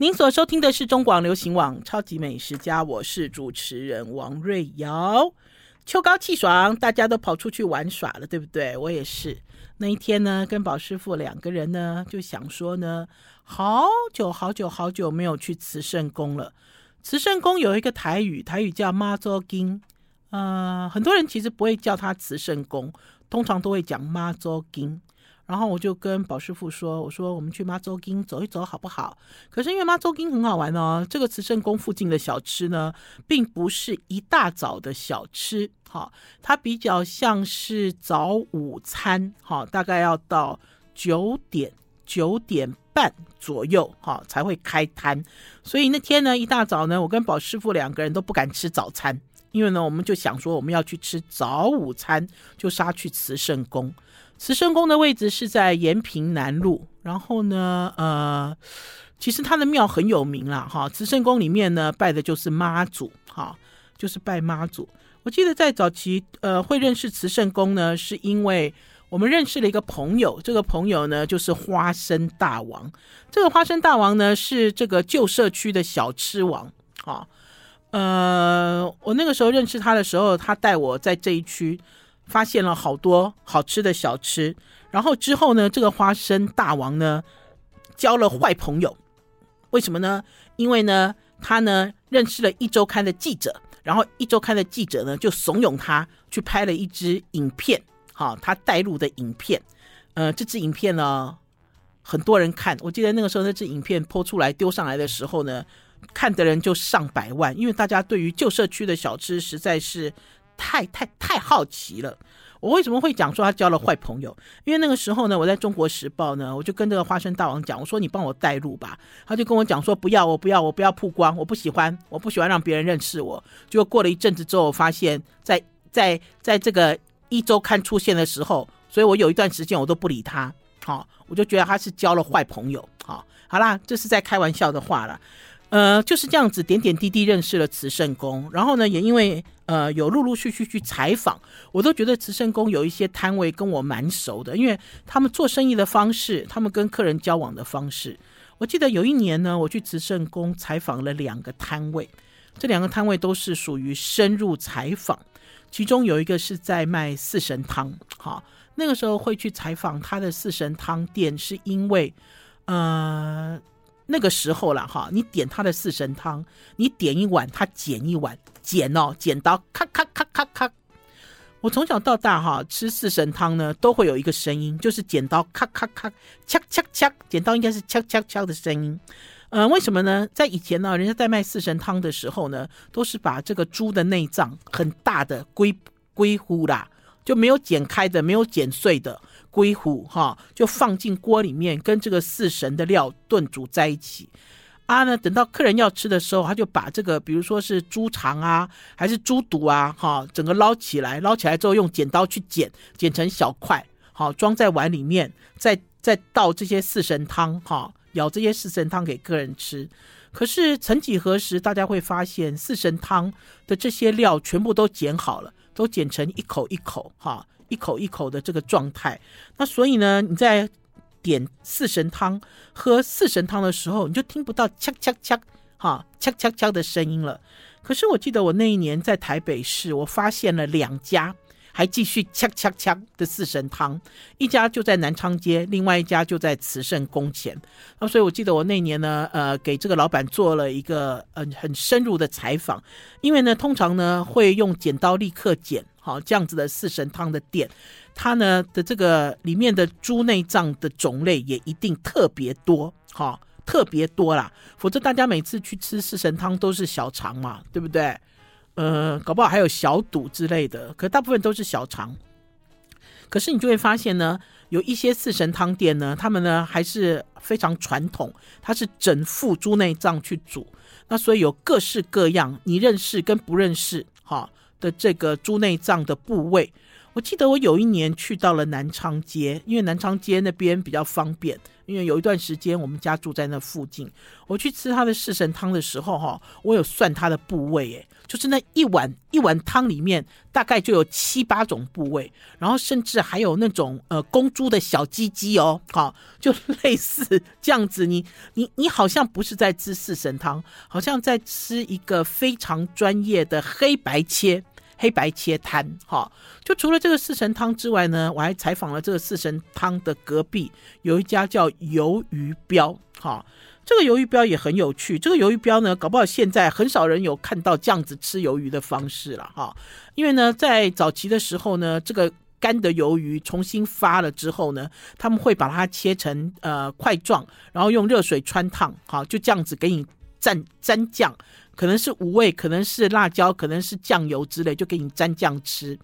您所收听的是中广流行网《超级美食家》，我是主持人王瑞瑶。秋高气爽，大家都跑出去玩耍了，对不对？我也是。那一天呢，跟宝师傅两个人呢，就想说呢，好久好久好久没有去慈圣宫了。慈圣宫有一个台语，台语叫妈祖经，呃，很多人其实不会叫它慈圣宫，通常都会讲妈祖经。然后我就跟宝师傅说：“我说我们去妈祖经走一走好不好？”可是因为妈祖经很好玩哦，这个慈圣宫附近的小吃呢，并不是一大早的小吃，哈，它比较像是早午餐，哈，大概要到九点九点半左右，哈，才会开摊。所以那天呢，一大早呢，我跟宝师傅两个人都不敢吃早餐，因为呢，我们就想说我们要去吃早午餐，就杀去慈圣宫。慈圣宫的位置是在延平南路，然后呢，呃，其实他的庙很有名啦，哈。慈圣宫里面呢，拜的就是妈祖，哈，就是拜妈祖。我记得在早期，呃，会认识慈圣宫呢，是因为我们认识了一个朋友，这个朋友呢，就是花生大王。这个花生大王呢，是这个旧社区的小吃王，哈。呃，我那个时候认识他的时候，他带我在这一区。发现了好多好吃的小吃，然后之后呢，这个花生大王呢交了坏朋友，为什么呢？因为呢，他呢认识了一周刊的记者，然后一周刊的记者呢就怂恿他去拍了一支影片，好，他带入的影片，呃，这支影片呢很多人看，我记得那个时候那支影片 po 出来丢上来的时候呢，看的人就上百万，因为大家对于旧社区的小吃实在是。太太太好奇了，我为什么会讲说他交了坏朋友？因为那个时候呢，我在中国时报呢，我就跟这个花生大王讲，我说你帮我带路吧。他就跟我讲说不要，我不要，我不要曝光，我不喜欢，我不喜欢让别人认识我。结果过了一阵子之后，我发现在，在在在这个一周刊出现的时候，所以我有一段时间我都不理他。好，我就觉得他是交了坏朋友。好，好啦，这是在开玩笑的话了。呃，就是这样子点点滴滴认识了慈圣宫，然后呢，也因为呃有陆陆续续去采访，我都觉得慈圣宫有一些摊位跟我蛮熟的，因为他们做生意的方式，他们跟客人交往的方式。我记得有一年呢，我去慈圣宫采访了两个摊位，这两个摊位都是属于深入采访，其中有一个是在卖四神汤，好，那个时候会去采访他的四神汤店，是因为呃。那个时候了哈，你点他的四神汤，你点一碗，他剪一碗，剪哦，剪刀咔咔咔咔咔。我从小到大哈吃四神汤呢，都会有一个声音，就是剪刀咔咔咔，敲敲敲，剪刀应该是敲敲敲的声音。嗯、呃，为什么呢？在以前呢，人家在卖四神汤的时候呢，都是把这个猪的内脏很大的龟龟乎啦，就没有剪开的，没有剪碎的。龟虎哈，就放进锅里面，跟这个四神的料炖煮在一起。啊呢，等到客人要吃的时候，他就把这个，比如说是猪肠啊，还是猪肚啊，哈，整个捞起来，捞起来之后用剪刀去剪，剪成小块，好装在碗里面，再 再倒这些四神汤，哈，舀这些四神汤给客人吃。可是曾几何时，大家会发现四神汤的这些料全部都剪好了，都剪成一口一口，哈。一口一口的这个状态，那所以呢，你在点四神汤、喝四神汤的时候，你就听不到呛呛呛，哈，呛呛呛的声音了。可是我记得我那一年在台北市，我发现了两家还继续呛呛呛的四神汤，一家就在南昌街，另外一家就在慈圣宫前。那所以我记得我那年呢，呃，给这个老板做了一个很很深入的采访，因为呢，通常呢会用剪刀立刻剪。好，这样子的四神汤的店，它呢的这个里面的猪内脏的种类也一定特别多，哈，特别多啦。否则大家每次去吃四神汤都是小肠嘛，对不对？呃，搞不好还有小肚之类的，可大部分都是小肠。可是你就会发现呢，有一些四神汤店呢，他们呢还是非常传统，它是整副猪内脏去煮，那所以有各式各样，你认识跟不认识，哈。的这个猪内脏的部位，我记得我有一年去到了南昌街，因为南昌街那边比较方便。因为有一段时间我们家住在那附近，我去吃他的四神汤的时候，哈，我有算他的部位，哎，就是那一碗一碗汤里面大概就有七八种部位，然后甚至还有那种呃公猪的小鸡鸡哦，好，就类似这样子，你你你好像不是在吃四神汤，好像在吃一个非常专业的黑白切。黑白切摊，哈，就除了这个四神汤之外呢，我还采访了这个四神汤的隔壁有一家叫鱿鱼标，哈，这个鱿鱼标也很有趣。这个鱿鱼标呢，搞不好现在很少人有看到这样子吃鱿鱼的方式了，哈，因为呢，在早期的时候呢，这个干的鱿鱼重新发了之后呢，他们会把它切成呃块状，然后用热水穿烫，哈，就这样子给你蘸蘸酱。可能是五味，可能是辣椒，可能是酱油之类，就给你蘸酱吃。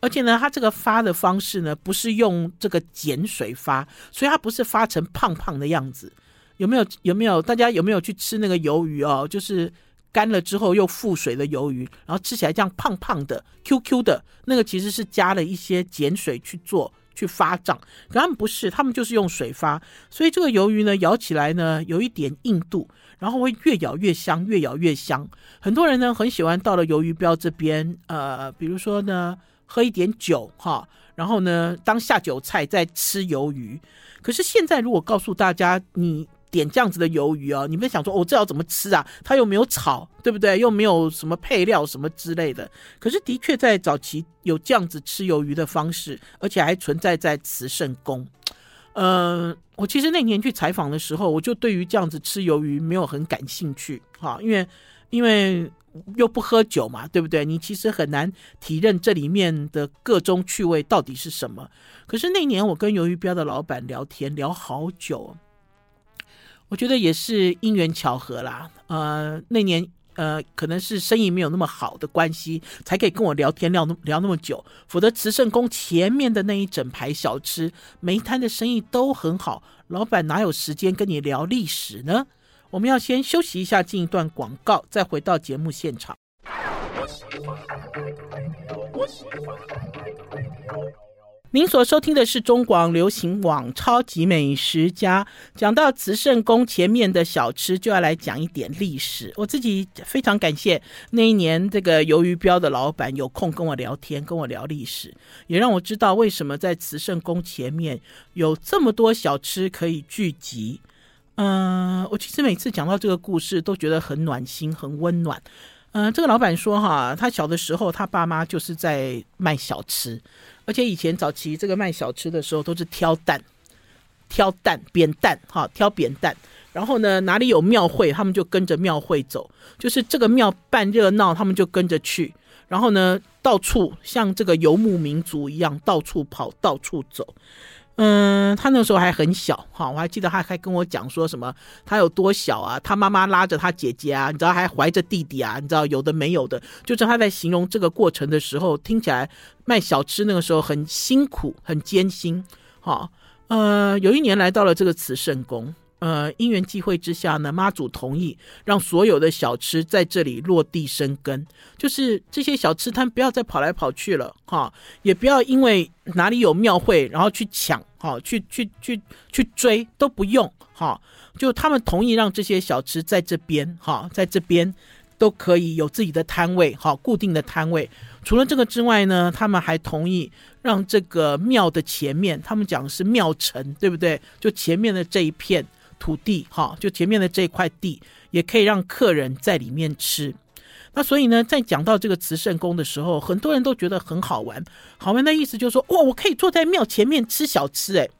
而且呢，它这个发的方式呢，不是用这个碱水发，所以它不是发成胖胖的样子。有没有？有没有？大家有没有去吃那个鱿鱼哦？就是干了之后又复水的鱿鱼，然后吃起来这样胖胖的、Q Q 的，那个其实是加了一些碱水去做去发胀。可他们不是，他们就是用水发，所以这个鱿鱼呢，咬起来呢，有一点硬度。然后会越咬越香，越咬越香。很多人呢很喜欢到了鱿鱼标这边，呃，比如说呢喝一点酒哈，然后呢当下酒菜再吃鱿鱼。可是现在如果告诉大家你点这样子的鱿鱼啊，你们想说哦，这要怎么吃啊？它又没有炒，对不对？又没有什么配料什么之类的。可是的确在早期有这样子吃鱿鱼的方式，而且还存在在慈圣宫。呃，我其实那年去采访的时候，我就对于这样子吃鱿鱼没有很感兴趣，哈，因为因为又不喝酒嘛，对不对？你其实很难体认这里面的各种趣味到底是什么。可是那年我跟鱿鱼标的老板聊天聊好久，我觉得也是因缘巧合啦。呃，那年。呃，可能是生意没有那么好的关系，才可以跟我聊天聊那聊那么久。否则慈圣宫前面的那一整排小吃，每一摊的生意都很好，老板哪有时间跟你聊历史呢？我们要先休息一下，进一段广告，再回到节目现场。您所收听的是中广流行网《超级美食家》。讲到慈圣宫前面的小吃，就要来讲一点历史。我自己非常感谢那一年这个鱿鱼标的老板有空跟我聊天，跟我聊历史，也让我知道为什么在慈圣宫前面有这么多小吃可以聚集。嗯、我其实每次讲到这个故事，都觉得很暖心，很温暖。嗯、这个老板说哈，他小的时候，他爸妈就是在卖小吃。而且以前早期这个卖小吃的时候都是挑担，挑担扁担哈，挑扁担。然后呢，哪里有庙会，他们就跟着庙会走，就是这个庙办热闹，他们就跟着去。然后呢，到处像这个游牧民族一样，到处跑，到处走。嗯，他那时候还很小哈，我还记得他还跟我讲说什么，他有多小啊？他妈妈拉着他姐姐啊，你知道还怀着弟弟啊，你知道有的没有的，就是他在形容这个过程的时候，听起来卖小吃那个时候很辛苦，很艰辛。哈，呃，有一年来到了这个慈圣宫。呃，因缘际会之下呢，妈祖同意让所有的小吃在这里落地生根，就是这些小吃摊不要再跑来跑去了，哈，也不要因为哪里有庙会，然后去抢，哈，去去去去追都不用，哈，就他们同意让这些小吃在这边，哈，在这边都可以有自己的摊位，哈，固定的摊位。除了这个之外呢，他们还同意让这个庙的前面，他们讲的是庙城，对不对？就前面的这一片。土地哈，就前面的这块地也可以让客人在里面吃。那所以呢，在讲到这个慈圣宫的时候，很多人都觉得很好玩。好玩的意思就是说，哇，我可以坐在庙前面吃小吃诶。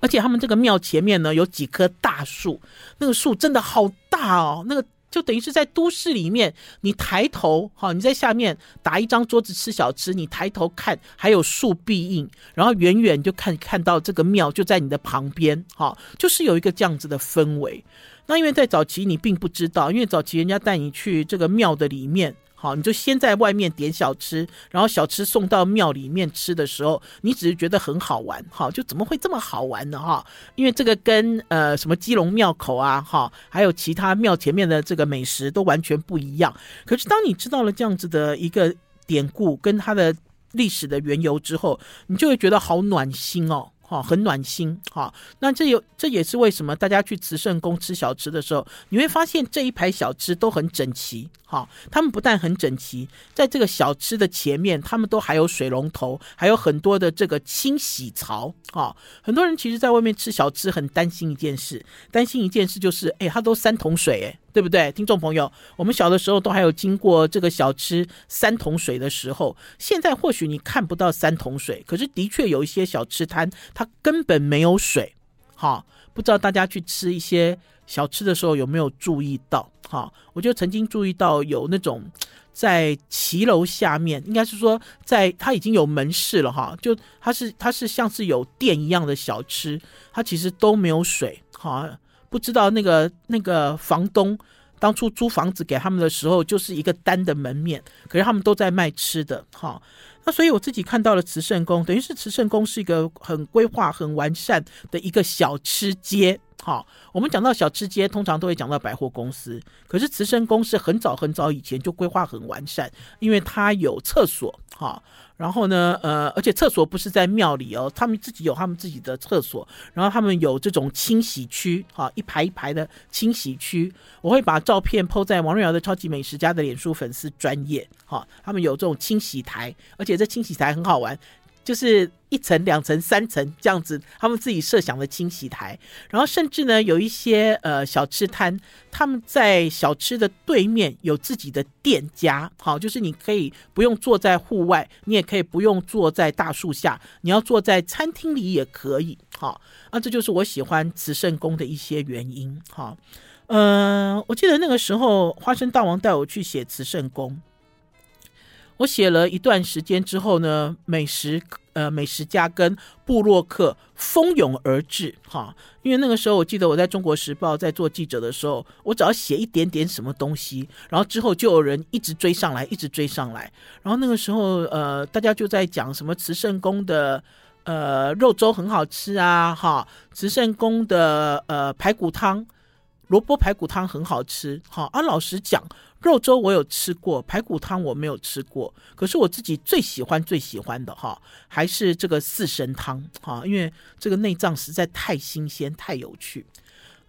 而且他们这个庙前面呢，有几棵大树，那个树真的好大哦，那个。就等于是在都市里面，你抬头哈，你在下面打一张桌子吃小吃，你抬头看还有树壁印，然后远远就看看到这个庙就在你的旁边哈，就是有一个这样子的氛围。那因为在早期你并不知道，因为早期人家带你去这个庙的里面。好，你就先在外面点小吃，然后小吃送到庙里面吃的时候，你只是觉得很好玩，哈，就怎么会这么好玩呢？哈，因为这个跟呃什么基隆庙口啊，哈，还有其他庙前面的这个美食都完全不一样。可是当你知道了这样子的一个典故跟它的历史的缘由之后，你就会觉得好暖心哦。哈，很暖心哈。那这有这也是为什么大家去慈圣宫吃小吃的时候，你会发现这一排小吃都很整齐。哈，他们不但很整齐，在这个小吃的前面，他们都还有水龙头，还有很多的这个清洗槽。哈，很多人其实在外面吃小吃很担心一件事，担心一件事就是，哎，它都三桶水，哎。对不对，听众朋友？我们小的时候都还有经过这个小吃三桶水的时候，现在或许你看不到三桶水，可是的确有一些小吃摊，它根本没有水。哈，不知道大家去吃一些小吃的时候有没有注意到？哈，我就曾经注意到有那种 在骑楼下面，应该是说在它已经有门市了哈，就它是它是像是有店一样的小吃，它其实都没有水。哈。不知道那个那个房东当初租房子给他们的时候，就是一个单的门面，可是他们都在卖吃的，哈。那所以我自己看到了慈圣宫，等于是慈圣宫是一个很规划、很完善的一个小吃街，哈。我们讲到小吃街，通常都会讲到百货公司，可是慈圣宫是很早很早以前就规划很完善，因为它有厕所，哈。然后呢，呃，而且厕所不是在庙里哦，他们自己有他们自己的厕所。然后他们有这种清洗区，哈，一排一排的清洗区。我会把照片抛在王瑞瑶的超级美食家的脸书粉丝专业，哈，他们有这种清洗台，而且这清洗台很好玩。就是一层、两层、三层这样子，他们自己设想的清洗台，然后甚至呢，有一些呃小吃摊，他们在小吃的对面有自己的店家，好，就是你可以不用坐在户外，你也可以不用坐在大树下，你要坐在餐厅里也可以，好，那这就是我喜欢慈圣宫的一些原因，好，嗯、我记得那个时候花生大王带我去写慈圣宫。我写了一段时间之后呢，美食呃美食家跟部落客蜂拥而至哈，因为那个时候我记得我在中国时报在做记者的时候，我只要写一点点什么东西，然后之后就有人一直追上来，一直追上来，然后那个时候呃大家就在讲什么慈圣宫的呃肉粥很好吃啊哈，慈圣宫的呃排骨汤萝卜排骨汤很好吃哈，啊老实讲。肉粥我有吃过，排骨汤我没有吃过。可是我自己最喜欢最喜欢的哈，还是这个四神汤哈，因为这个内脏实在太新鲜太有趣。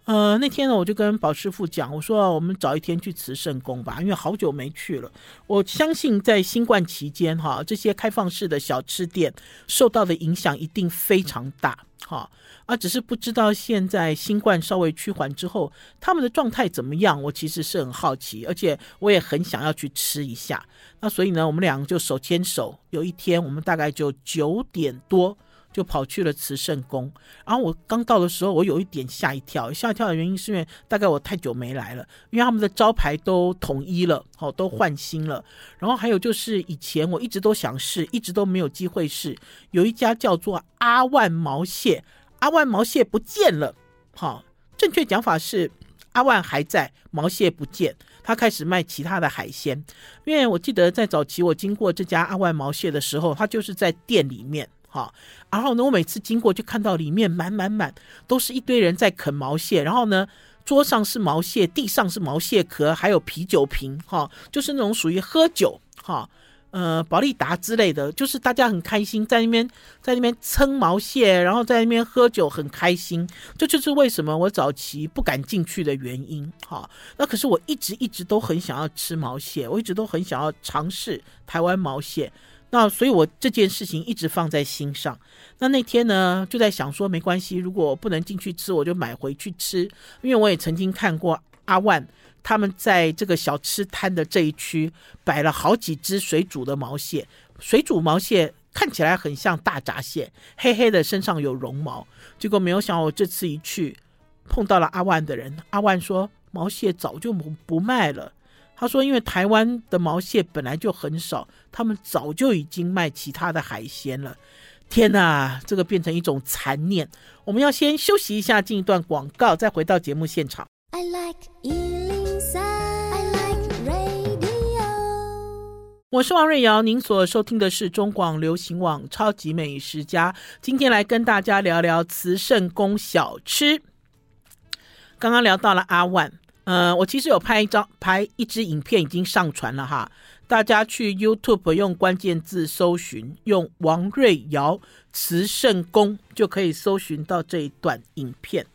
呃，那天呢，我就跟宝师傅讲，我说我们找一天去慈圣宫吧，因为好久没去了。我相信在新冠期间哈，这些开放式的小吃店受到的影响一定非常大哈。啊，只是不知道现在新冠稍微趋缓之后，他们的状态怎么样？我其实是很好奇，而且我也很想要去吃一下。那所以呢，我们两个就手牵手，有一天我们大概就九点多就跑去了慈圣宫。然后我刚到的时候，我有一点吓一跳，吓一跳的原因是因为大概我太久没来了，因为他们的招牌都统一了，好，都换新了。然后还有就是以前我一直都想试，一直都没有机会试，有一家叫做阿万毛蟹。阿万毛蟹不见了，好，正确讲法是阿万还在，毛蟹不见。他开始卖其他的海鲜，因为我记得在早期我经过这家阿万毛蟹的时候，他就是在店里面，哈，然后呢，我每次经过就看到里面满满满都是一堆人在啃毛蟹，然后呢，桌上是毛蟹，地上是毛蟹壳，还有啤酒瓶，哈，就是那种属于喝酒，哈。呃，保利达之类的，就是大家很开心，在那边在那边撑毛蟹，然后在那边喝酒，很开心。这就是为什么我早期不敢进去的原因。哈，那可是我一直一直都很想要吃毛蟹，我一直都很想要尝试台湾毛蟹。那所以，我这件事情一直放在心上。那那天呢，就在想说，没关系，如果我不能进去吃，我就买回去吃。因为我也曾经看过阿万。他们在这个小吃摊的这一区摆了好几只水煮的毛蟹，水煮毛蟹看起来很像大闸蟹，黑黑的，身上有绒毛。结果没有想，我这次一去碰到了阿万的人，阿万说毛蟹早就不不卖了。他说，因为台湾的毛蟹本来就很少，他们早就已经卖其他的海鲜了。天哪，这个变成一种残念。我们要先休息一下，进一段广告，再回到节目现场。I like 我是王瑞瑶，您所收听的是中广流行网《超级美食家》。今天来跟大家聊聊慈圣宫小吃。刚刚聊到了阿万，呃，我其实有拍一张、拍一支影片，已经上传了哈。大家去 YouTube 用关键字搜寻，用王瑞瑶慈圣宫就可以搜寻到这一段影片。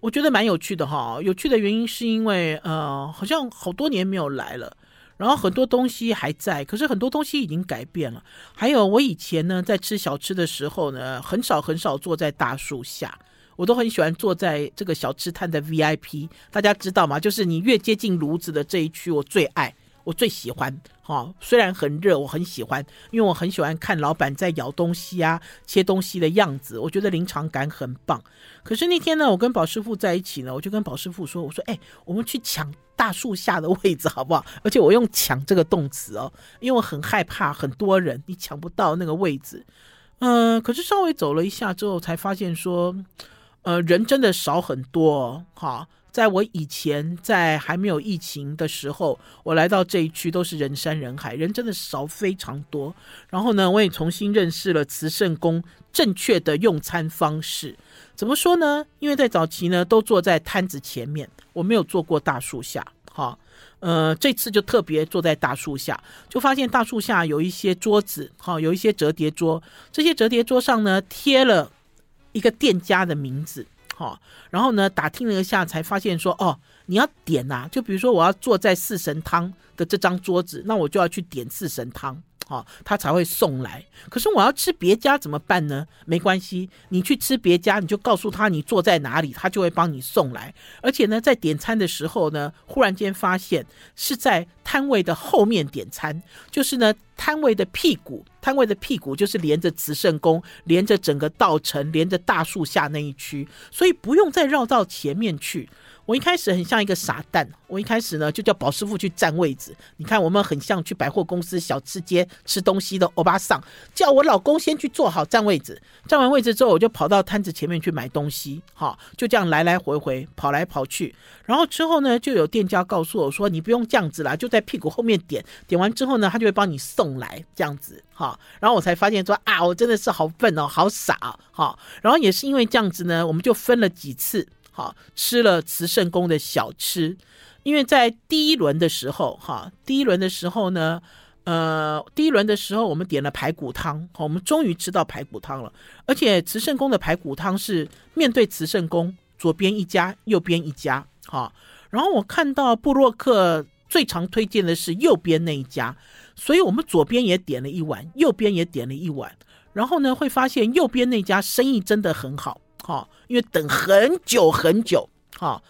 我觉得蛮有趣的哈，有趣的原因是因为呃，好像好多年没有来了。然后很多东西还在，可是很多东西已经改变了。还有我以前呢，在吃小吃的时候呢，很少很少坐在大树下，我都很喜欢坐在这个小吃摊的 VIP。大家知道吗？就是你越接近炉子的这一区，我最爱，我最喜欢。哈，虽然很热，我很喜欢，因为我很喜欢看老板在咬东西啊、切东西的样子，我觉得临场感很棒。可是那天呢，我跟宝师傅在一起呢，我就跟宝师傅说：“我说，哎，我们去抢。”大树下的位置好不好？而且我用“抢”这个动词哦，因为我很害怕很多人你抢不到那个位置。嗯、可是稍微走了一下之后，才发现说，呃，人真的少很多。哈，在我以前在还没有疫情的时候，我来到这一区都是人山人海，人真的少非常多。然后呢，我也重新认识了慈圣宫正确的用餐方式。怎么说呢？因为在早期呢，都坐在摊子前面，我没有坐过大树下。好，呃，这次就特别坐在大树下，就发现大树下有一些桌子，好，有一些折叠桌。这些折叠桌上呢，贴了一个店家的名字，哦，然后呢，打听了一下，才发现说，哦，你要点呐，就比如说我要坐在四神汤的这张桌子，那我就要去点四神汤。哦，他才会送来。可是我要吃别家怎么办呢？没关系，你去吃别家，你就告诉他你坐在哪里，他就会帮你送来。而且呢，在点餐的时候呢，忽然间发现是在摊位的后面点餐，就是呢，摊位的屁股，摊位的屁股就是连着慈圣宫，连着整个道城，连着大树下那一区，所以不用再绕到前面去。我一开始很像一个傻蛋，我一开始呢就叫宝师傅去占位置。你看，我们很像去百货公司、小吃街吃东西的欧巴桑，叫我老公先去坐好占位置。占完位置之后，我就跑到摊子前面去买东西。好，就这样来来回回跑来跑去。然后之后呢，就有店家告诉我说：“你不用这样子啦，就在屁股后面点。点完之后呢，他就会帮你送来这样子。”好，然后我才发现说：“啊，我真的是好笨哦，好傻哦。”好，然后也是因为这样子呢，我们就分了几次。好，吃了慈圣宫的小吃，因为在第一轮的时候，哈，第一轮的时候呢，呃，第一轮的时候我们点了排骨汤，好，我们终于吃到排骨汤了，而且慈圣宫的排骨汤是面对慈圣宫，左边一家，右边一家，哈，然后我看到布洛克最常推荐的是右边那一家，所以我们左边也点了一碗，右边也点了一碗，然后呢，会发现右边那家生意真的很好。好，因为等很久很久，好，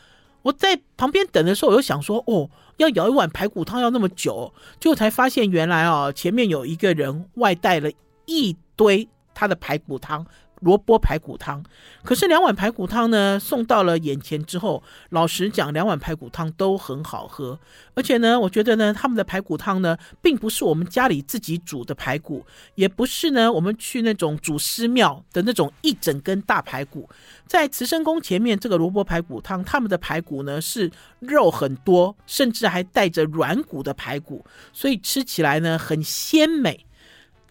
我在旁边等的时候，我就想说，哦，要舀一碗排骨汤要那么久，就才发现原来哦，前面有一个人外带了一堆他的排骨汤。萝卜排骨汤，可是两碗排骨汤呢，送到了眼前之后，老实讲，两碗排骨汤都很好喝，而且呢，我觉得呢，他们的排骨汤呢，并不是我们家里自己煮的排骨，也不是呢，我们去那种祖师庙的那种一整根大排骨，在慈生宫前面这个萝卜排骨汤，他们的排骨呢是肉很多，甚至还带着软骨的排骨，所以吃起来呢很鲜美。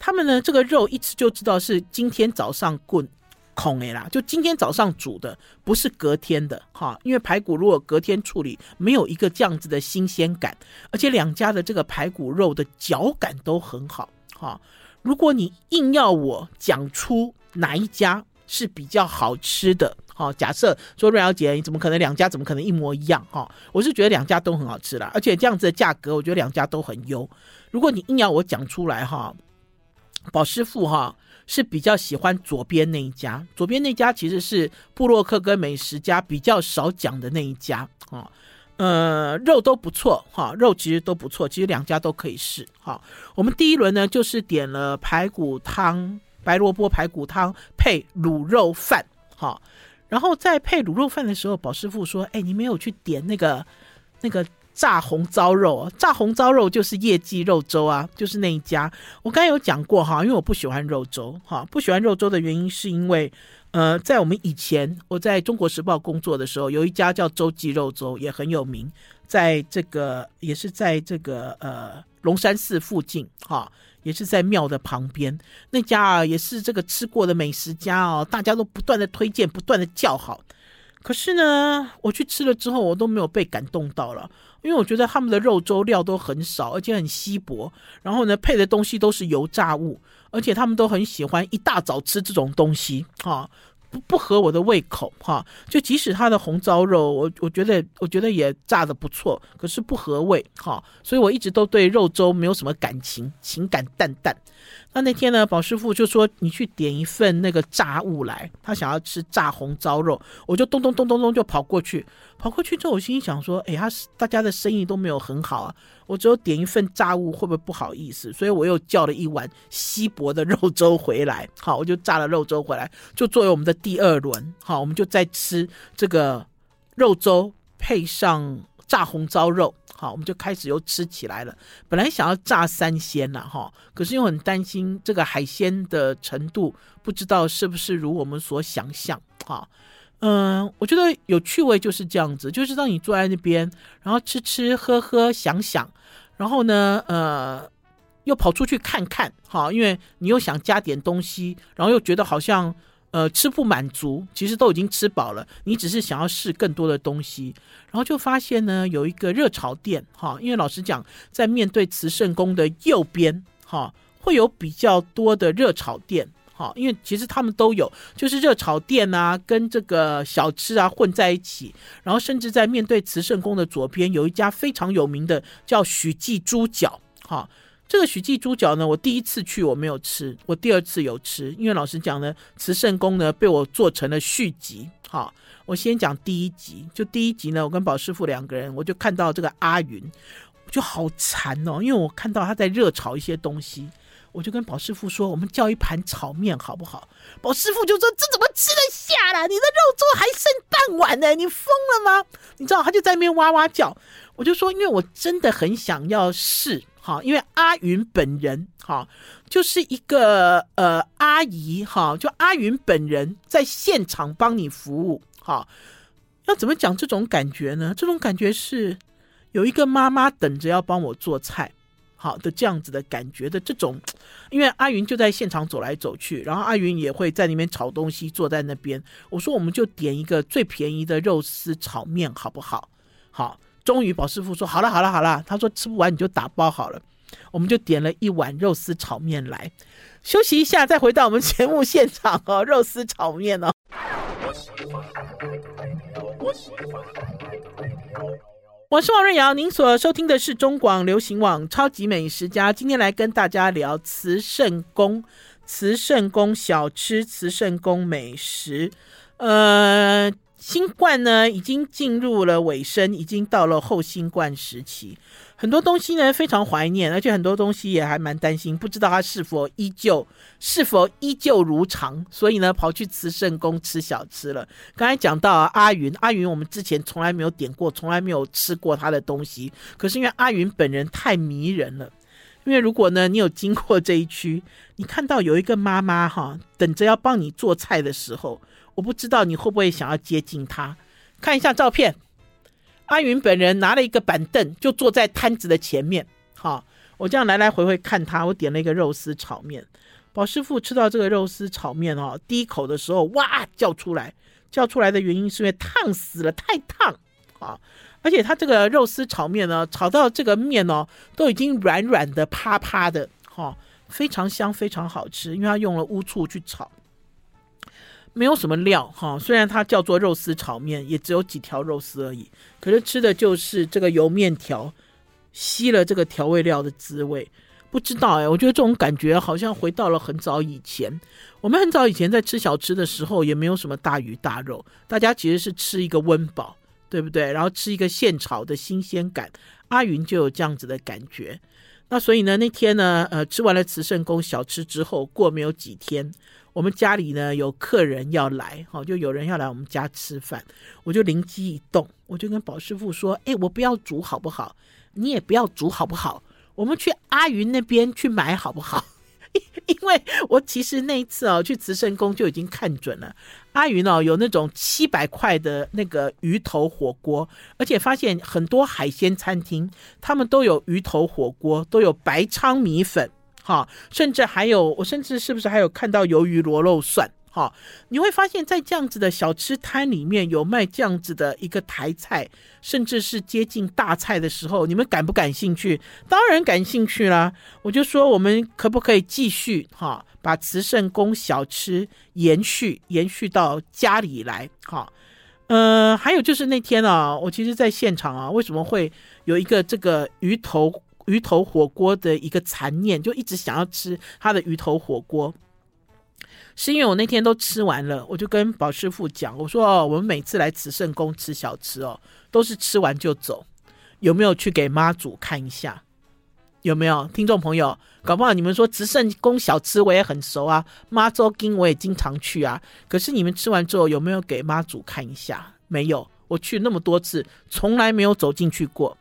他们呢，这个肉一吃就知道是今天早上滚孔诶啦，就今天早上煮的，不是隔天的哈。因为排骨如果隔天处理，没有一个这样子的新鲜感，而且两家的这个排骨肉的嚼感都很好哈。如果你硬要我讲出哪一家是比较好吃的哈，假设说瑞瑶姐，你怎么可能两家怎么可能一模一样哈？我是觉得两家都很好吃啦，而且这样子的价格，我觉得两家都很优。如果你硬要我讲出来哈。宝师傅哈是比较喜欢左边那一家，左边那家其实是布洛克跟美食家比较少讲的那一家啊，呃，肉都不错哈，肉其实都不错，其实两家都可以试哈。我们第一轮呢就是点了排骨汤，白萝卜排骨汤配卤肉饭哈，然后在配卤肉饭的时候，宝师傅说：“哎，你没有去点那个那个。”炸红糟肉，炸红糟肉就是叶记肉粥啊，就是那一家。我刚才有讲过哈，因为我不喜欢肉粥哈，不喜欢肉粥的原因是因为，呃，在我们以前我在中国时报工作的时候，有一家叫周记肉粥也很有名，在这个也是在这个呃龙山寺附近哈，也是在庙的旁边那家啊，也是这个吃过的美食家哦，大家都不断的推荐，不断的叫好。可是呢，我去吃了之后，我都没有被感动到了，因为我觉得他们的肉粥料都很少，而且很稀薄，然后呢，配的东西都是油炸物，而且他们都很喜欢一大早吃这种东西，啊。不不合我的胃口哈，就即使他的红烧肉，我我觉得我觉得也炸得不错，可是不合胃哈，所以我一直都对肉粥没有什么感情，情感淡淡。那那天呢，宝师傅就说你去点一份那个炸物来，他想要吃炸红烧肉，我就咚咚咚咚咚就跑过去。跑过去之后，我心里想说：“哎，他大家的生意都没有很好啊，我只有点一份炸物，会不会不好意思？所以我又叫了一碗稀薄的肉粥回来。好，我就炸了肉粥回来，就作为我们的第二轮。好，我们就再吃这个肉粥配上炸红烧肉。好，我们就开始又吃起来了。本来想要炸三鲜了哈，可是又很担心这个海鲜的程度，不知道是不是如我们所想象。哈。嗯，我觉得有趣味就是这样子，就是当你坐在那边，然后吃吃喝喝想想，然后呢，呃，又跑出去看看，哈，因为你又想加点东西，然后又觉得好像呃吃不满足，其实都已经吃饱了，你只是想要试更多的东西，然后就发现呢有一个热炒店，哈，因为老实讲，在面对慈圣宫的右边，哈，会有比较多的热炒店。好，因为其实他们都有，就是热炒店啊，跟这个小吃啊混在一起，然后甚至在面对慈圣宫的左边有一家非常有名的叫许记猪脚。哈，这个许记猪脚呢，我第一次去我没有吃，我第二次有吃，因为老实讲呢，慈圣宫呢被我做成了续集。好，我先讲第一集，就第一集呢，我跟宝师傅两个人，我就看到这个阿云，就好馋哦，因为我看到他在热炒一些东西。我就跟宝师傅说：“我们叫一盘炒面好不好？”宝师傅就说：“这怎么吃得下啦？你的肉粥还剩半碗呢，你疯了吗？”你知道，他就在那边哇哇叫。我就说：“因为我真的很想要试哈，因为阿云本人哈就是一个呃阿姨哈，就阿云本人在现场帮你服务哈。要怎么讲这种感觉呢？这种感觉是有一个妈妈等着要帮我做菜。”好的，这样子的感觉的这种，因为阿云就在现场走来走去，然后阿云也会在那边炒东西，坐在那边。我说，我们就点一个最便宜的肉丝炒面，好不好？好，终于宝师傅说好了，好了，好了。他说吃不完你就打包好了，我们就点了一碗肉丝炒面来，休息一下再回到我们节目现场哦。肉丝炒面哦。我我是王瑞瑶，您所收听的是中广流行网《超级美食家》。今天来跟大家聊慈圣宫，慈圣宫小吃，慈圣宫美食。呃，新冠呢已经进入了尾声，已经到了后新冠时期。很多东西呢非常怀念，而且很多东西也还蛮担心，不知道它是否依旧是否依旧如常，所以呢跑去慈圣宫吃小吃了。刚才讲到，阿云，阿云我们之前从来没有点过，从来没有吃过他的东西。可是因为阿云本人太迷人了，因为如果呢你有经过这一区，你看到有一个妈妈哈等着要帮你做菜的时候，我不知道你会不会想要接近她，看一下照片。阿云本人拿了一个板凳，就坐在摊子的前面。好，我这样来来回回看他。我点了一个肉丝炒面。宝师傅吃到这个肉丝炒面哦，第一口的时候哇叫出来，叫出来的原因是因为烫死了，太烫啊！而且他这个肉丝炒面呢，炒到这个面哦，都已经软软的、趴趴的，哈，非常香，非常好吃，因为他用了乌醋去炒。没有什么料哈，虽然它叫做肉丝炒面，也只有几条肉丝而已，可是吃的就是这个油面条，吸了这个调味料的滋味。不知道哎，我觉得这种感觉好像回到了很早以前。我们很早以前在吃小吃的时候，也没有什么大鱼大肉，大家其实是吃一个温饱，对不对？然后吃一个现炒的新鲜感。阿云就有这样子的感觉。那所以呢，那天呢，呃，吃完了慈圣宫小吃之后，过没有几天。我们家里呢有客人要来，好，就有人要来我们家吃饭，我就灵机一动，我就跟宝师傅说：“哎，我不要煮好不好？你也不要煮好不好？我们去阿云那边去买好不好？因为我其实那一次哦去慈圣宫就已经看准了，阿云哦有那种七百块的那个鱼头火锅，而且发现很多海鲜餐厅他们都有鱼头火锅，都有白鲳米粉。好，甚至还有，我甚至是不是还有看到鱿鱼螺肉蒜？好，你会发现在这样子的小吃摊里面有卖这样子的一个台菜，甚至是接近大菜的时候，你们感不感兴趣？当然感兴趣啦！我就说，我们可不可以继续哈，把慈圣宫小吃延续延续到家里来？哈，呃，还有就是那天啊，我其实在现场啊，为什么会有一个这个鱼头鱼头火锅的一个残念，就一直想要吃他的鱼头火锅。是因为我那天都吃完了，我就跟宝师傅讲，我说哦，我们每次来慈圣宫吃小吃哦，都是吃完就走，有没有去给妈祖看一下？有没有听众朋友？搞不好你们说慈圣宫小吃我也很熟啊，妈祖经我也经常去啊，可是你们吃完之后有没有给妈祖看一下？没有，我去那么多次，从来没有走进去过。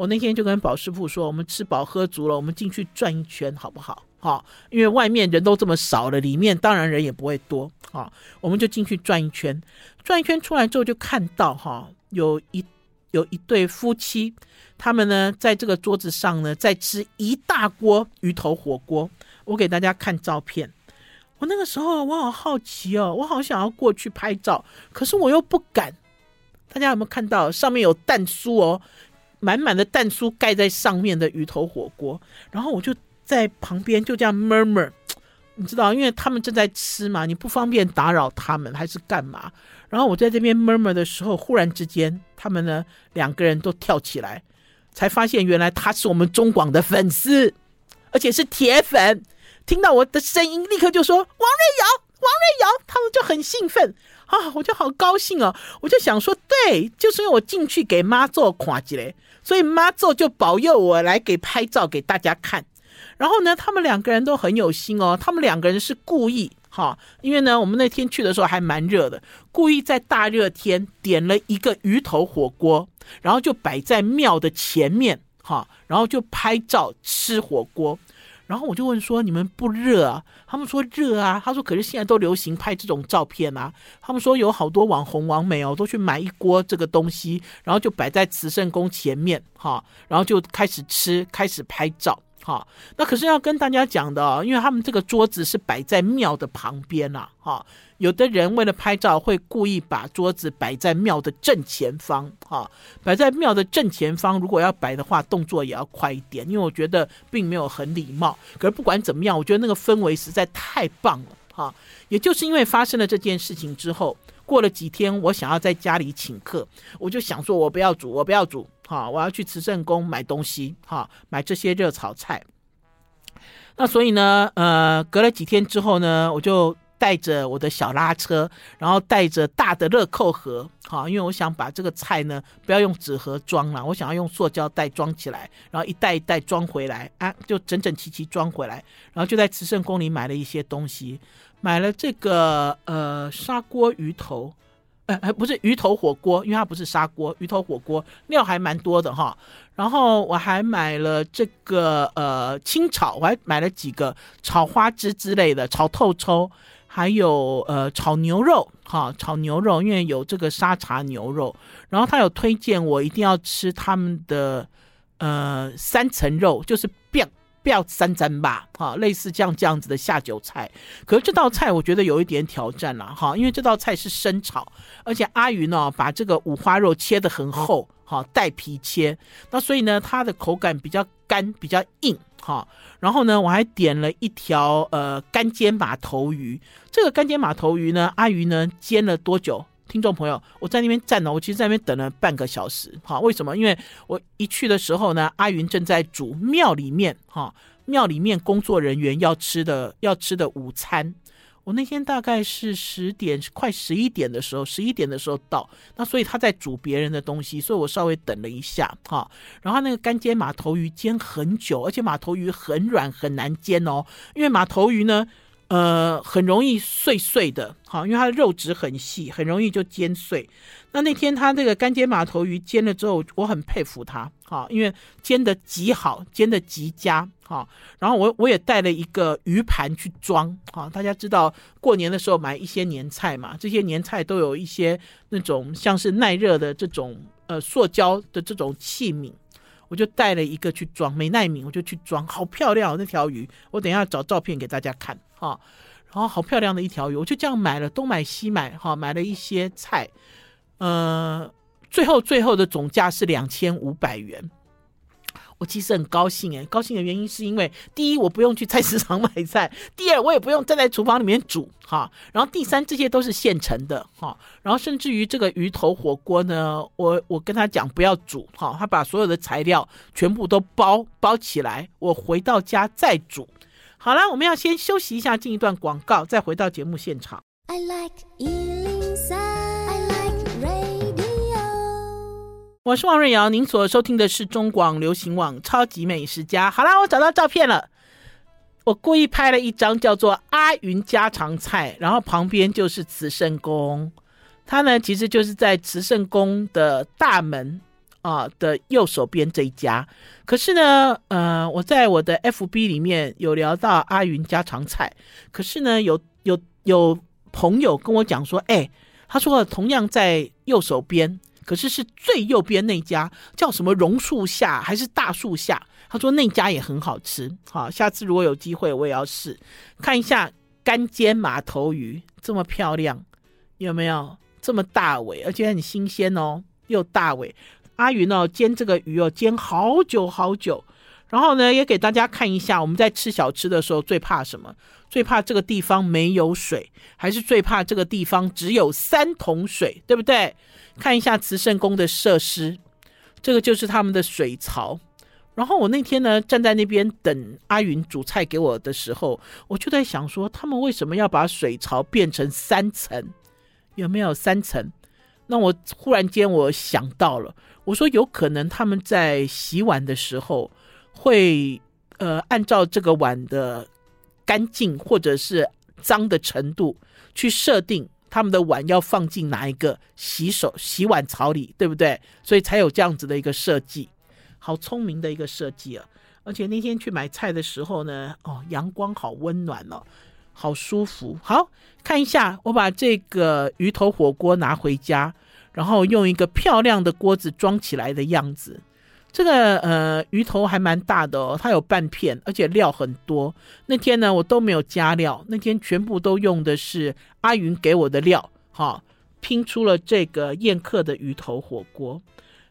我那天就跟宝师傅说，我们吃饱喝足了，我们进去转一圈好不好？好，因为外面人都这么少了，里面当然人也不会多。好，我们就进去转一圈，转一圈出来之后就看到哈，有一有一对夫妻，他们呢在这个桌子上呢在吃一大锅鱼头火锅。我给大家看照片，我那个时候我好好奇哦，我好想要过去拍照，可是我又不敢。大家有没有看到上面有蛋酥哦，满满的蛋酥盖在上面的鱼头火锅，然后我就。在旁边就这样 murmur，你知道，因为他们正在吃嘛，你不方便打扰他们，还是干嘛？然后我在这边 murmur 的时候，忽然之间，他们呢两个人都跳起来，才发现原来他是我们中广的粉丝，而且是铁粉。听到我的声音，立刻就说王瑞瑶，王瑞瑶，他们就很兴奋啊，我就好高兴哦，我就想说，对，就是因为我进去给妈祖看一下，所以妈祖就保佑我来给拍照给大家看。然后呢，他们两个人都很有心哦。他们两个人是故意哈，因为呢，我们那天去的时候还蛮热的，故意在大热天点了一个鱼头火锅，然后就摆在庙的前面哈，然后就拍照吃火锅。然后我就问说：“你们不热啊？”他们说：“热啊。”他说：“可是现在都流行拍这种照片啊。”他们说有好多网红网美哦，都去买一锅这个东西，然后就摆在慈圣宫前面哈，然后就开始吃，开始拍照。好，那可是要跟大家讲的哦，因为他们这个桌子是摆在庙的旁边呐，哈，有的人为了拍照会故意把桌子摆在庙的正前方，哈，摆在庙的正前方，如果要摆的话，动作也要快一点，因为我觉得并没有很礼貌。可是不管怎么样，我觉得那个氛围实在太棒了，哈，也就是因为发生了这件事情之后，过了几天，我想要在家里请客，我就想说，我不要煮，我不要煮。好，我要去慈圣宫买东西，哈，买这些热炒菜。那所以呢，呃，隔了几天之后呢，我就带着我的小拉车，然后带着大的乐扣盒，好，因为我想把这个菜呢，不要用纸盒装了，我想要用塑胶袋装起来，然后一袋一袋装回来，啊，就整整齐齐装回来，然后就在慈圣宫里买了一些东西，买了这个呃砂锅鱼头。呃，不是鱼头火锅，因为它不是砂锅，鱼头火锅料还蛮多的哈。然后我还买了这个呃清炒，我还买了几个炒花枝之类的，炒透抽，还有呃炒牛肉哈，炒牛肉，因为有这个沙茶牛肉。然后他有推荐我一定要吃他们的呃三层肉，就是变。不要三沾吧，哈，类似这样这样子的下酒菜。可是这道菜我觉得有一点挑战了，哈，因为这道菜是生炒，而且阿云呢把这个五花肉切得很厚，哈，带皮切，那所以呢它的口感比较干，比较硬，哈。然后呢我还点了一条呃干煎马头鱼，这个干煎马头鱼呢，阿云呢煎了多久？听众朋友，我在那边站呢，我其实在那边等了半个小时。哈，为什么？因为我一去的时候呢，阿云正在煮庙里面哈，庙里面工作人员要吃的要吃的午餐。我那天大概是十点快十一点的时候，十一点的时候到，那所以他在煮别人的东西，所以我稍微等了一下哈。然后那个干煎马头鱼煎很久，而且马头鱼很软很难煎哦，因为马头鱼呢。呃，很容易碎碎的，好，因为它的肉质很细，很容易就煎碎。那那天他这个干煎马头鱼煎了之后，我很佩服他，好，因为煎的极好，煎的极佳，好。然后我我也带了一个鱼盘去装，好，大家知道过年的时候买一些年菜嘛，这些年菜都有一些那种像是耐热的这种呃塑胶的这种器皿。我就带了一个去装，美耐皿，我就去装，好漂亮哦，那条鱼，我等一下找照片给大家看哈。然后好漂亮的一条鱼，我就这样买了，东买西买，哈，买了一些菜，呃，最后最后的总价是两千五百元。我其实很高兴哎，高兴的原因是因为第一，我不用去菜市场 买菜；第二，我也不用站在厨房里面煮哈；然后第三，这些都是现成的哈；然后甚至于这个鱼头火锅呢，我我跟他讲不要煮哈，他把所有的材料全部都包包起来，我回到家再煮。好了，我们要先休息一下，进一段广告，再回到节目现场。I like you. 我是王瑞瑶，您所收听的是中广流行网《超级美食家》。好啦，我找到照片了，我故意拍了一张叫做“阿云家常菜”，然后旁边就是慈圣宫。它呢，其实就是在慈圣宫的大门啊的右手边这一家。可是呢，呃，我在我的 FB 里面有聊到阿云家常菜，可是呢，有有有朋友跟我讲说，哎，他说同样在右手边。可是是最右边那家叫什么榕树下还是大树下？他说那家也很好吃。好，下次如果有机会我也要试看一下干煎马头鱼这么漂亮，有没有这么大尾，而且很新鲜哦，又大尾。阿云哦煎这个鱼哦煎好久好久，然后呢也给大家看一下我们在吃小吃的时候最怕什么？最怕这个地方没有水，还是最怕这个地方只有三桶水，对不对？看一下慈圣宫的设施，这个就是他们的水槽。然后我那天呢站在那边等阿云煮菜给我的时候，我就在想说，他们为什么要把水槽变成三层？有没有三层？那我忽然间我想到了，我说有可能他们在洗碗的时候会呃按照这个碗的干净或者是脏的程度去设定。他们的碗要放进哪一个洗手洗碗槽里，对不对？所以才有这样子的一个设计，好聪明的一个设计啊！而且那天去买菜的时候呢，哦，阳光好温暖哦，好舒服。好，看一下，我把这个鱼头火锅拿回家，然后用一个漂亮的锅子装起来的样子。这个呃鱼头还蛮大的哦，它有半片，而且料很多。那天呢，我都没有加料，那天全部都用的是阿云给我的料，哈、拼出了这个宴客的鱼头火锅。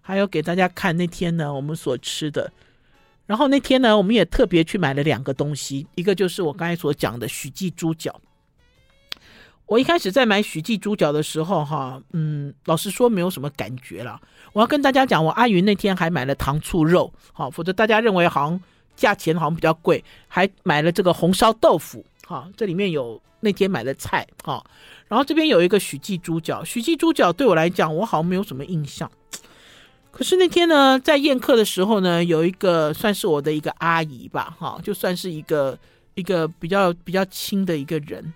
还有给大家看那天呢我们所吃的。然后那天呢，我们也特别去买了两个东西，一个就是我刚才所讲的许记猪脚。我一开始在买许记猪脚的时候，哈，嗯，老实说没有什么感觉了。我要跟大家讲，我阿云那天还买了糖醋肉，好，否则大家认为好像价钱好像比较贵，还买了这个红烧豆腐，哈，这里面有那天买的菜，哈，然后这边有一个许记猪脚，许记猪脚对我来讲，我好像没有什么印象。可是那天呢，在宴客的时候呢，有一个算是我的一个阿姨吧，哈，就算是一个一个比较比较亲的一个人。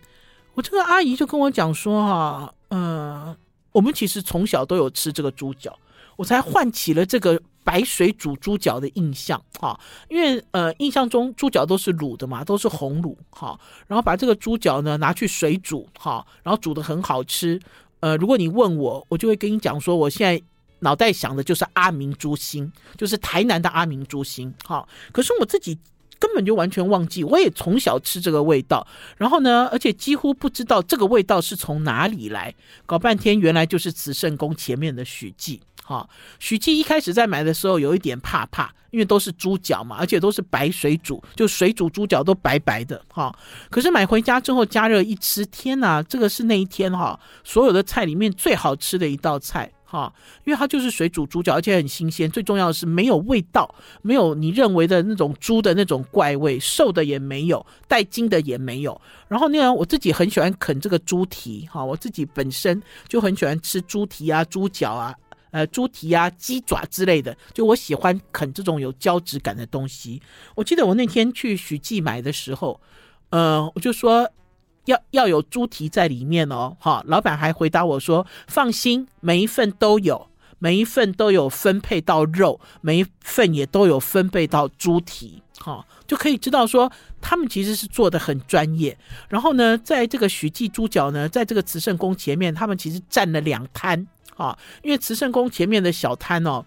我这个阿姨就跟我讲说哈，呃，我们其实从小都有吃这个猪脚，我才唤起了这个白水煮猪脚的印象哈。因为呃，印象中猪脚都是卤的嘛，都是红卤哈，然后把这个猪脚呢拿去水煮哈，然后煮得很好吃。呃，如果你问我，我就会跟你讲说，我现在脑袋想的就是阿明猪心，就是台南的阿明猪心哈。可是我自己。根本就完全忘记，我也从小吃这个味道，然后呢，而且几乎不知道这个味道是从哪里来，搞半天原来就是慈圣宫前面的许记。哈，许记一开始在买的时候有一点怕怕，因为都是猪脚嘛，而且都是白水煮，就水煮猪脚都白白的哈。可是买回家之后加热一吃，天哪，这个是那一天哈所有的菜里面最好吃的一道菜。哈，因为它就是水煮猪脚，而且很新鲜。最重要的是没有味道，没有你认为的那种猪的那种怪味，瘦的也没有，带筋的也没有。然后呢，我自己很喜欢啃这个猪蹄，哈，我自己本身就很喜欢吃猪蹄啊、猪脚啊、呃、猪蹄啊、鸡爪之类的，就我喜欢啃这种有胶质感的东西。我记得我那天去许记买的时候，呃，我就说。要要有猪蹄在里面哦，哈！老板还回答我说：“放心，每一份都有，每一份都有分配到肉，每一份也都有分配到猪蹄，哈，就可以知道说他们其实是做得很专业。然后呢，在这个许记猪脚呢，在这个慈圣宫前面，他们其实占了两摊，哈，因为慈圣宫前面的小摊哦。”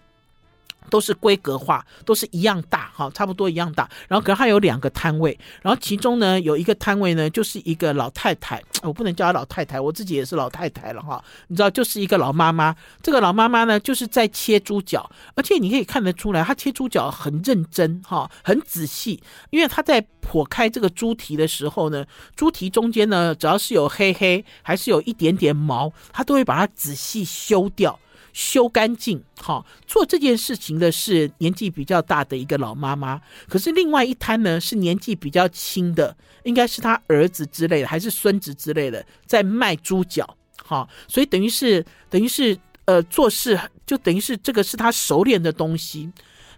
都是规格化，都是一样大，哈，差不多一样大。然后，可是它有两个摊位，然后其中呢有一个摊位呢，就是一个老太太，我不能叫她老太太，我自己也是老太太了哈。你知道，就是一个老妈妈。这个老妈妈呢，就是在切猪脚，而且你可以看得出来，她切猪脚很认真，哈，很仔细，因为她在剖开这个猪蹄的时候呢，猪蹄中间呢，只要是有黑黑，还是有一点点毛，她都会把它仔细修掉。修干净，好，做这件事情的是年纪比较大的一个老妈妈，可是另外一摊呢是年纪比较轻的，应该是他儿子之类的，还是孙子之类的，在卖猪脚，好，所以等于是等于是呃做事就等于是这个是他熟练的东西。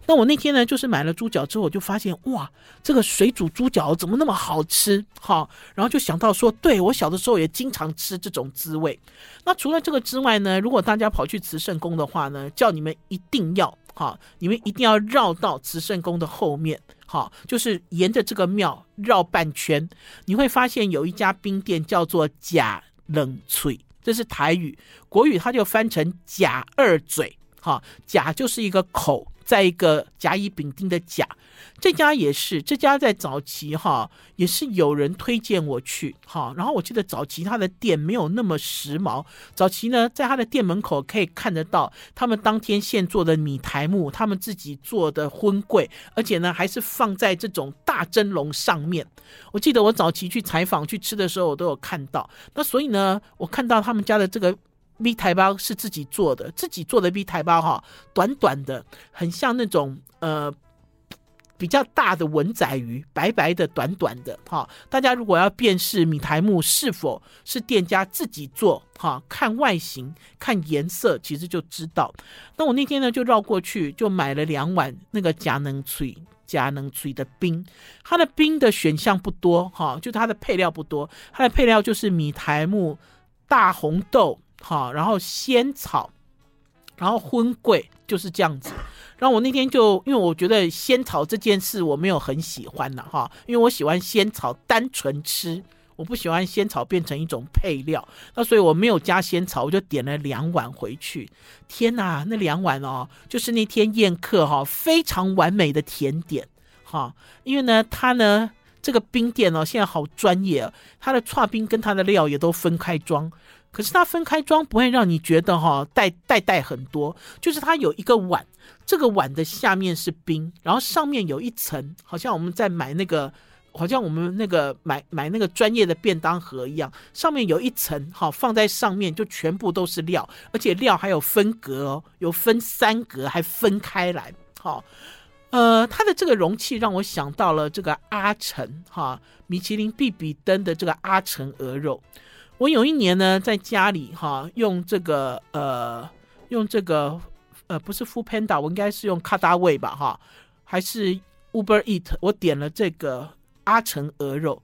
那我那天呢，就是买了猪脚之后，我就发现哇，这个水煮猪脚怎么那么好吃？哈，然后就想到说，对，我小的时候也经常吃这种滋味。那除了这个之外呢，如果大家跑去慈圣宫的话呢，叫你们一定要哈，你们一定要绕到慈圣宫的后面，哈，就是沿着这个庙绕半圈，你会发现有一家冰店叫做呷两嘴，这是台语，国语它就翻成假二嘴，哈，假就是一个口。在一个甲乙丙丁的甲，这家也是，这家在早期哈，也是有人推荐我去哈。然后我记得早期他的店没有那么时髦，早期呢，在他的店门口可以看得到他们当天现做的米台木，他们自己做的荤柜，而且呢还是放在这种大蒸笼上面。我记得我早期去采访去吃的时候，我都有看到。那所以呢，我看到他们家的这个。米苔包是自己做的，自己做的米苔包哈，短短的，很像那种呃比较大的文仔鱼，白白的，短短的哈。大家如果要辨识米苔木是否是店家自己做哈，看外形、看颜色，其实就知道。那我那天呢就绕过去，就买了两碗那个呷两嘴、呷两嘴的冰。它的冰的选项不多哈，就它的配料不多，它的配料就是米苔木、大红豆。好，然后仙草，然后荤贵就是这样子。然后我那天就因为我觉得仙草这件事我没有很喜欢了哈，因为我喜欢仙草单纯吃，我不喜欢仙草变成一种配料。那所以我没有加仙草，我就点了两碗回去。天哪，那两碗哦，就是那天宴客哈非常完美的甜点哈。因为呢，它呢这个冰店哦现在好专业哦，它的剉冰跟它的料也都分开装。可是它分开装不会让你觉得哈带带带很多，就是它有一个碗，这个碗的下面是冰，然后上面有一层，好像我们在买那个，好像我们那个买买那个专业的便当盒一样，上面有一层，好放在上面就全部都是料，而且料还有分格哦，有分三格还分开来，好，呃，它的这个容器让我想到了这个阿成哈，米其林必比登的这个阿成鹅肉。我有一年呢，在家里哈，用这个呃，用这个呃，不是 Foodpanda，我应该是用 Cutaway 吧哈，还是 Uber Eat，我点了这个阿成鹅肉，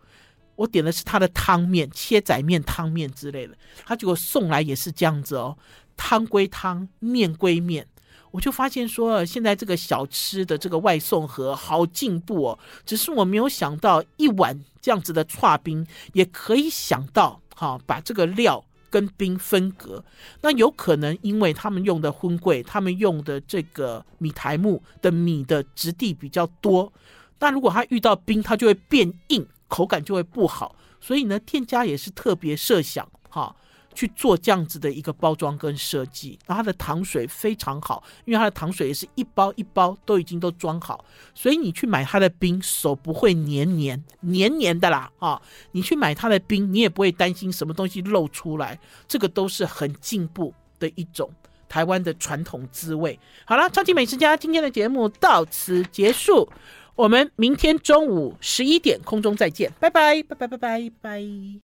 我点的是他的汤面，切仔面、汤面之类的，他结果送来也是这样子哦，汤归汤，面归面。我就发现说，现在这个小吃的这个外送盒好进步哦，只是我没有想到一碗这样子的剉冰也可以想到。好，把这个料跟冰分隔。那有可能因为他们用的荤桂，他们用的这个米苔木的米的质地比较多。那如果它遇到冰，它就会变硬，口感就会不好。所以呢，店家也是特别设想，哈。去做这样子的一个包装跟设计，然后它的糖水非常好，因为它的糖水也是一包一包都已经都装好，所以你去买它的冰，手不会黏黏黏黏的啦啊！你去买它的冰，你也不会担心什么东西漏出来，这个都是很进步的一种台湾的传统滋味。好了，超级美食家今天的节目到此结束，我们明天中午十一点空中再见，拜拜拜拜拜拜拜。